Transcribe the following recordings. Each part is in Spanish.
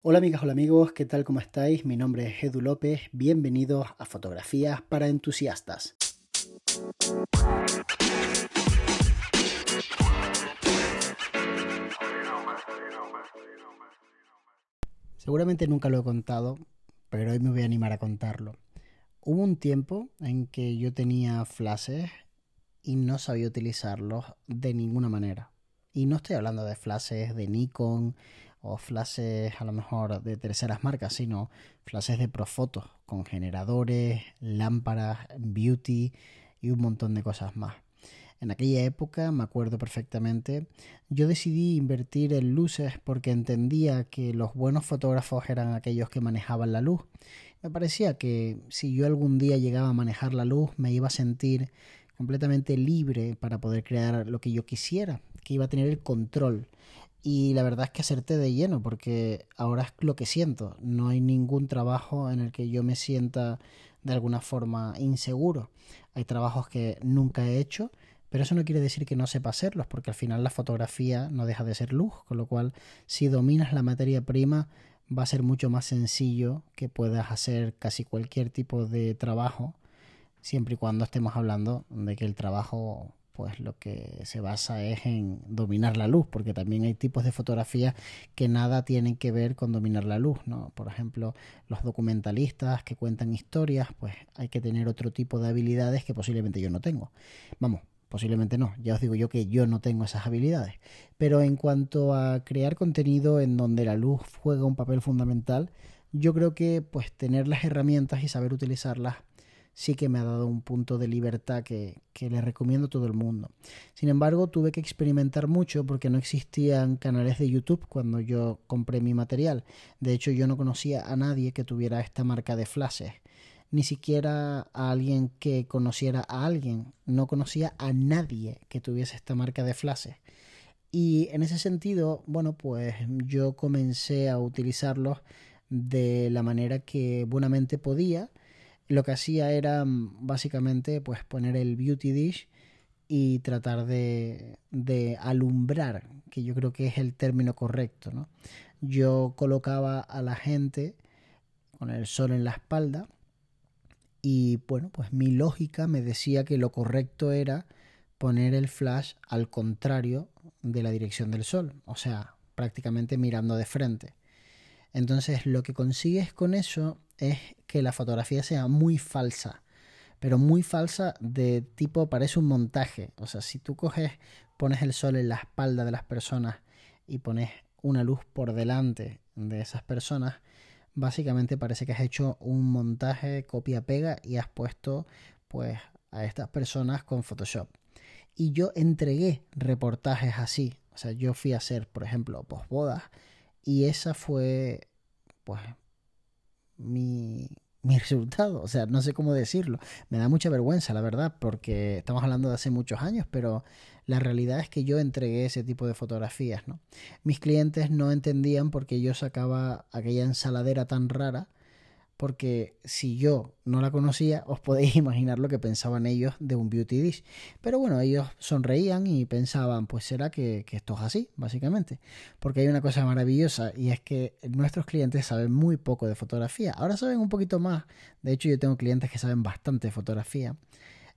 Hola amigas, hola amigos, ¿qué tal? ¿Cómo estáis? Mi nombre es Edu López, bienvenidos a Fotografías para Entusiastas. Seguramente nunca lo he contado, pero hoy me voy a animar a contarlo. Hubo un tiempo en que yo tenía flashes y no sabía utilizarlos de ninguna manera. Y no estoy hablando de flashes de Nikon o flashes a lo mejor de terceras marcas, sino flashes de Profotos con generadores, lámparas, beauty y un montón de cosas más. En aquella época, me acuerdo perfectamente, yo decidí invertir en luces porque entendía que los buenos fotógrafos eran aquellos que manejaban la luz. Me parecía que si yo algún día llegaba a manejar la luz me iba a sentir completamente libre para poder crear lo que yo quisiera, que iba a tener el control. Y la verdad es que acerté de lleno porque ahora es lo que siento. No hay ningún trabajo en el que yo me sienta de alguna forma inseguro. Hay trabajos que nunca he hecho, pero eso no quiere decir que no sepa hacerlos, porque al final la fotografía no deja de ser luz, con lo cual si dominas la materia prima va a ser mucho más sencillo que puedas hacer casi cualquier tipo de trabajo, siempre y cuando estemos hablando de que el trabajo pues lo que se basa es en dominar la luz, porque también hay tipos de fotografía que nada tienen que ver con dominar la luz, ¿no? Por ejemplo, los documentalistas que cuentan historias, pues hay que tener otro tipo de habilidades que posiblemente yo no tengo. Vamos, posiblemente no, ya os digo yo que yo no tengo esas habilidades. Pero en cuanto a crear contenido en donde la luz juega un papel fundamental, yo creo que pues tener las herramientas y saber utilizarlas sí que me ha dado un punto de libertad que, le recomiendo a todo el mundo. Sin embargo, tuve que experimentar mucho porque no existían canales de YouTube cuando yo compré mi material. De hecho, yo no conocía a nadie que tuviera esta marca de flashes. Ni siquiera a alguien que conociera a alguien. No conocía a nadie que tuviese esta marca de flashes. Y en ese sentido, bueno, pues yo comencé a utilizarlos de la manera que buenamente podía lo que hacía era mm, básicamente pues poner el beauty dish y tratar de, de, alumbrar, que yo creo que es el término correcto. ¿no? Yo colocaba a la gente con el sol en la espalda y bueno, pues mi lógica me decía que lo correcto era poner el flash al contrario de la dirección del sol, o sea, prácticamente mirando de frente. Entonces lo que consigues con eso es que la fotografía sea muy falsa, pero muy falsa de tipo parece un montaje. O sea, si tú coges, pones el sol en la espalda de las personas y pones una luz por delante de esas personas, básicamente parece que has hecho un montaje copia-pega y has puesto pues a estas personas con Photoshop. Y yo entregué reportajes así. O sea, yo fui a hacer, por ejemplo, posbodas y esa fue pues mi, mi resultado. O sea, no sé cómo decirlo. Me da mucha vergüenza, la verdad, porque estamos hablando de hace muchos años, pero la realidad es que yo entregué ese tipo de fotografías, ¿no? Mis clientes no entendían por qué yo sacaba aquella ensaladera tan rara porque si yo no la conocía, os podéis imaginar lo que pensaban ellos de un beauty dish. Pero bueno, ellos sonreían y pensaban, pues será que, esto es así, básicamente. Porque hay una cosa maravillosa y es que nuestros clientes saben muy poco de fotografía. Ahora saben un poquito más. De hecho, yo tengo clientes que saben bastante de fotografía.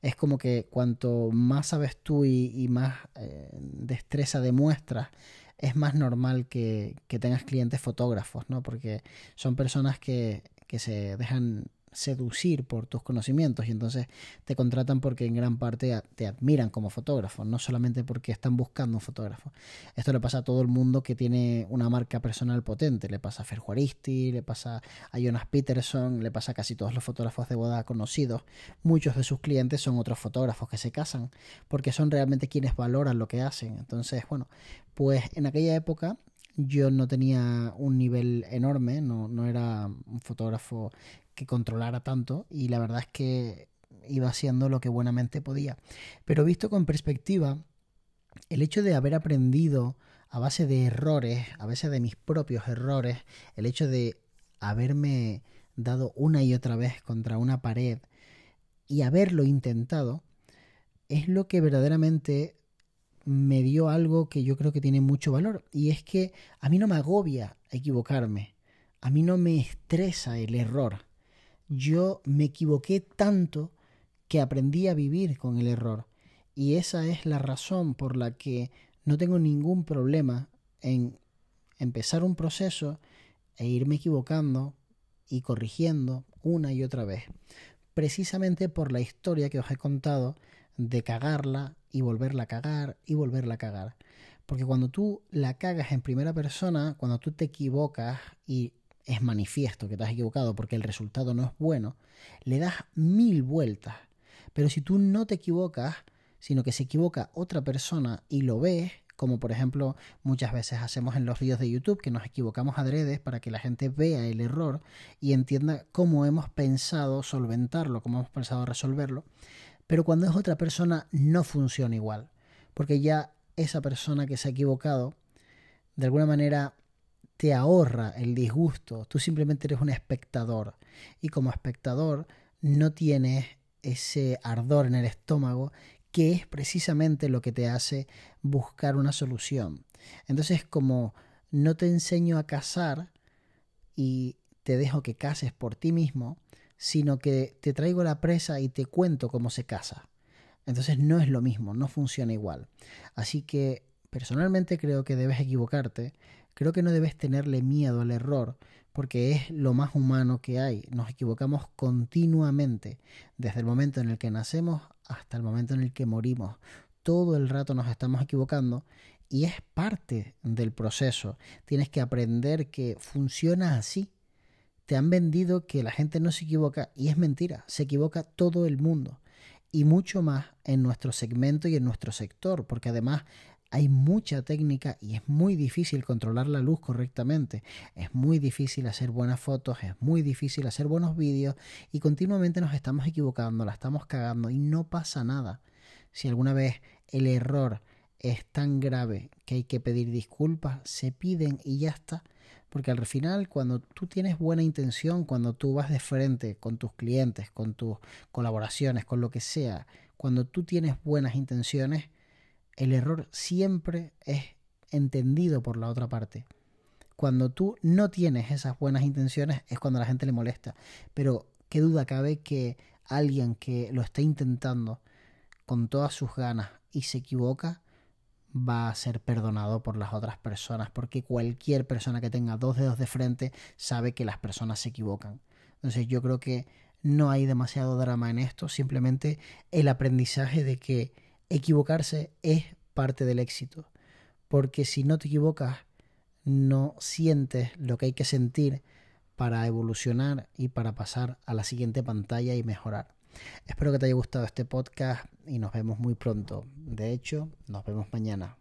Es como que cuanto más sabes tú y, más eh, destreza demuestras, es más normal que, que, tengas clientes fotógrafos, ¿no? Porque son personas que que se dejan seducir por tus conocimientos y entonces te contratan porque en gran parte te admiran como fotógrafo, no solamente porque están buscando un fotógrafo. Esto le pasa a todo el mundo que tiene una marca personal potente, le pasa a Fer Juaristi, le pasa a Jonas Peterson, le pasa a casi todos los fotógrafos de boda conocidos. Muchos de sus clientes son otros fotógrafos que se casan porque son realmente quienes valoran lo que hacen. Entonces, bueno, pues en aquella época yo no tenía un nivel enorme, no, no era un fotógrafo que controlara tanto y la verdad es que iba haciendo lo que buenamente podía. Pero visto con perspectiva, el hecho de haber aprendido a base de errores, a base de mis propios errores, el hecho de haberme dado una y otra vez contra una pared y haberlo intentado, es lo que verdaderamente me dio algo que yo creo que tiene mucho valor y es que a mí no me agobia equivocarme. a mí no me estresa el error. Yo me equivoqué tanto que aprendí a vivir con el error. Y esa es la razón por la que no tengo ningún problema en empezar un proceso e irme equivocando y corrigiendo una y otra vez. Precisamente por la historia que os he contado de cagarla y volverla a cagar y volverla a cagar. Porque cuando tú la cagas en primera persona, cuando tú te equivocas y es manifiesto que te has equivocado porque el resultado no es bueno, le das mil vueltas. Pero si tú no te equivocas, sino que se equivoca otra persona y lo ves, como por ejemplo muchas veces hacemos en los vídeos de YouTube, que nos equivocamos adredes para que la gente vea el error y entienda cómo hemos pensado solventarlo, cómo hemos pensado resolverlo. Pero cuando es otra persona no funciona igual, porque ya esa persona que se ha equivocado, de alguna manera te ahorra el disgusto, tú simplemente eres un espectador y como espectador no tienes ese ardor en el estómago que es precisamente lo que te hace buscar una solución. Entonces como no te enseño a cazar y te dejo que cases por ti mismo, sino que te traigo la presa y te cuento cómo se caza. Entonces no es lo mismo, no funciona igual. Así que personalmente creo que debes equivocarte, creo que no debes tenerle miedo al error, porque es lo más humano que hay. Nos equivocamos continuamente, desde el momento en el que nacemos hasta el momento en el que morimos. Todo el rato nos estamos equivocando y es parte del proceso. Tienes que aprender que funciona así. Te han vendido que la gente no se equivoca y es mentira, se equivoca todo el mundo y mucho más en nuestro segmento y en nuestro sector, porque además hay mucha técnica y es muy difícil controlar la luz correctamente, es muy difícil hacer buenas fotos, es muy difícil hacer buenos vídeos y continuamente nos estamos equivocando, la estamos cagando y no pasa nada. Si alguna vez el error es tan grave que hay que pedir disculpas, se piden y ya está. Porque al final, cuando tú tienes buena intención, cuando tú vas de frente con tus clientes, con tus colaboraciones, con lo que sea, cuando tú tienes buenas intenciones, el error siempre es entendido por la otra parte. Cuando tú no tienes esas buenas intenciones es cuando a la gente le molesta. Pero qué duda cabe que alguien que lo está intentando con todas sus ganas y se equivoca, va a ser perdonado por las otras personas, porque cualquier persona que tenga dos dedos de frente sabe que las personas se equivocan. Entonces yo creo que no hay demasiado drama en esto, simplemente el aprendizaje de que equivocarse es parte del éxito, porque si no te equivocas, no sientes lo que hay que sentir para evolucionar y para pasar a la siguiente pantalla y mejorar. Espero que te haya gustado este podcast y nos vemos muy pronto. De hecho, nos vemos mañana.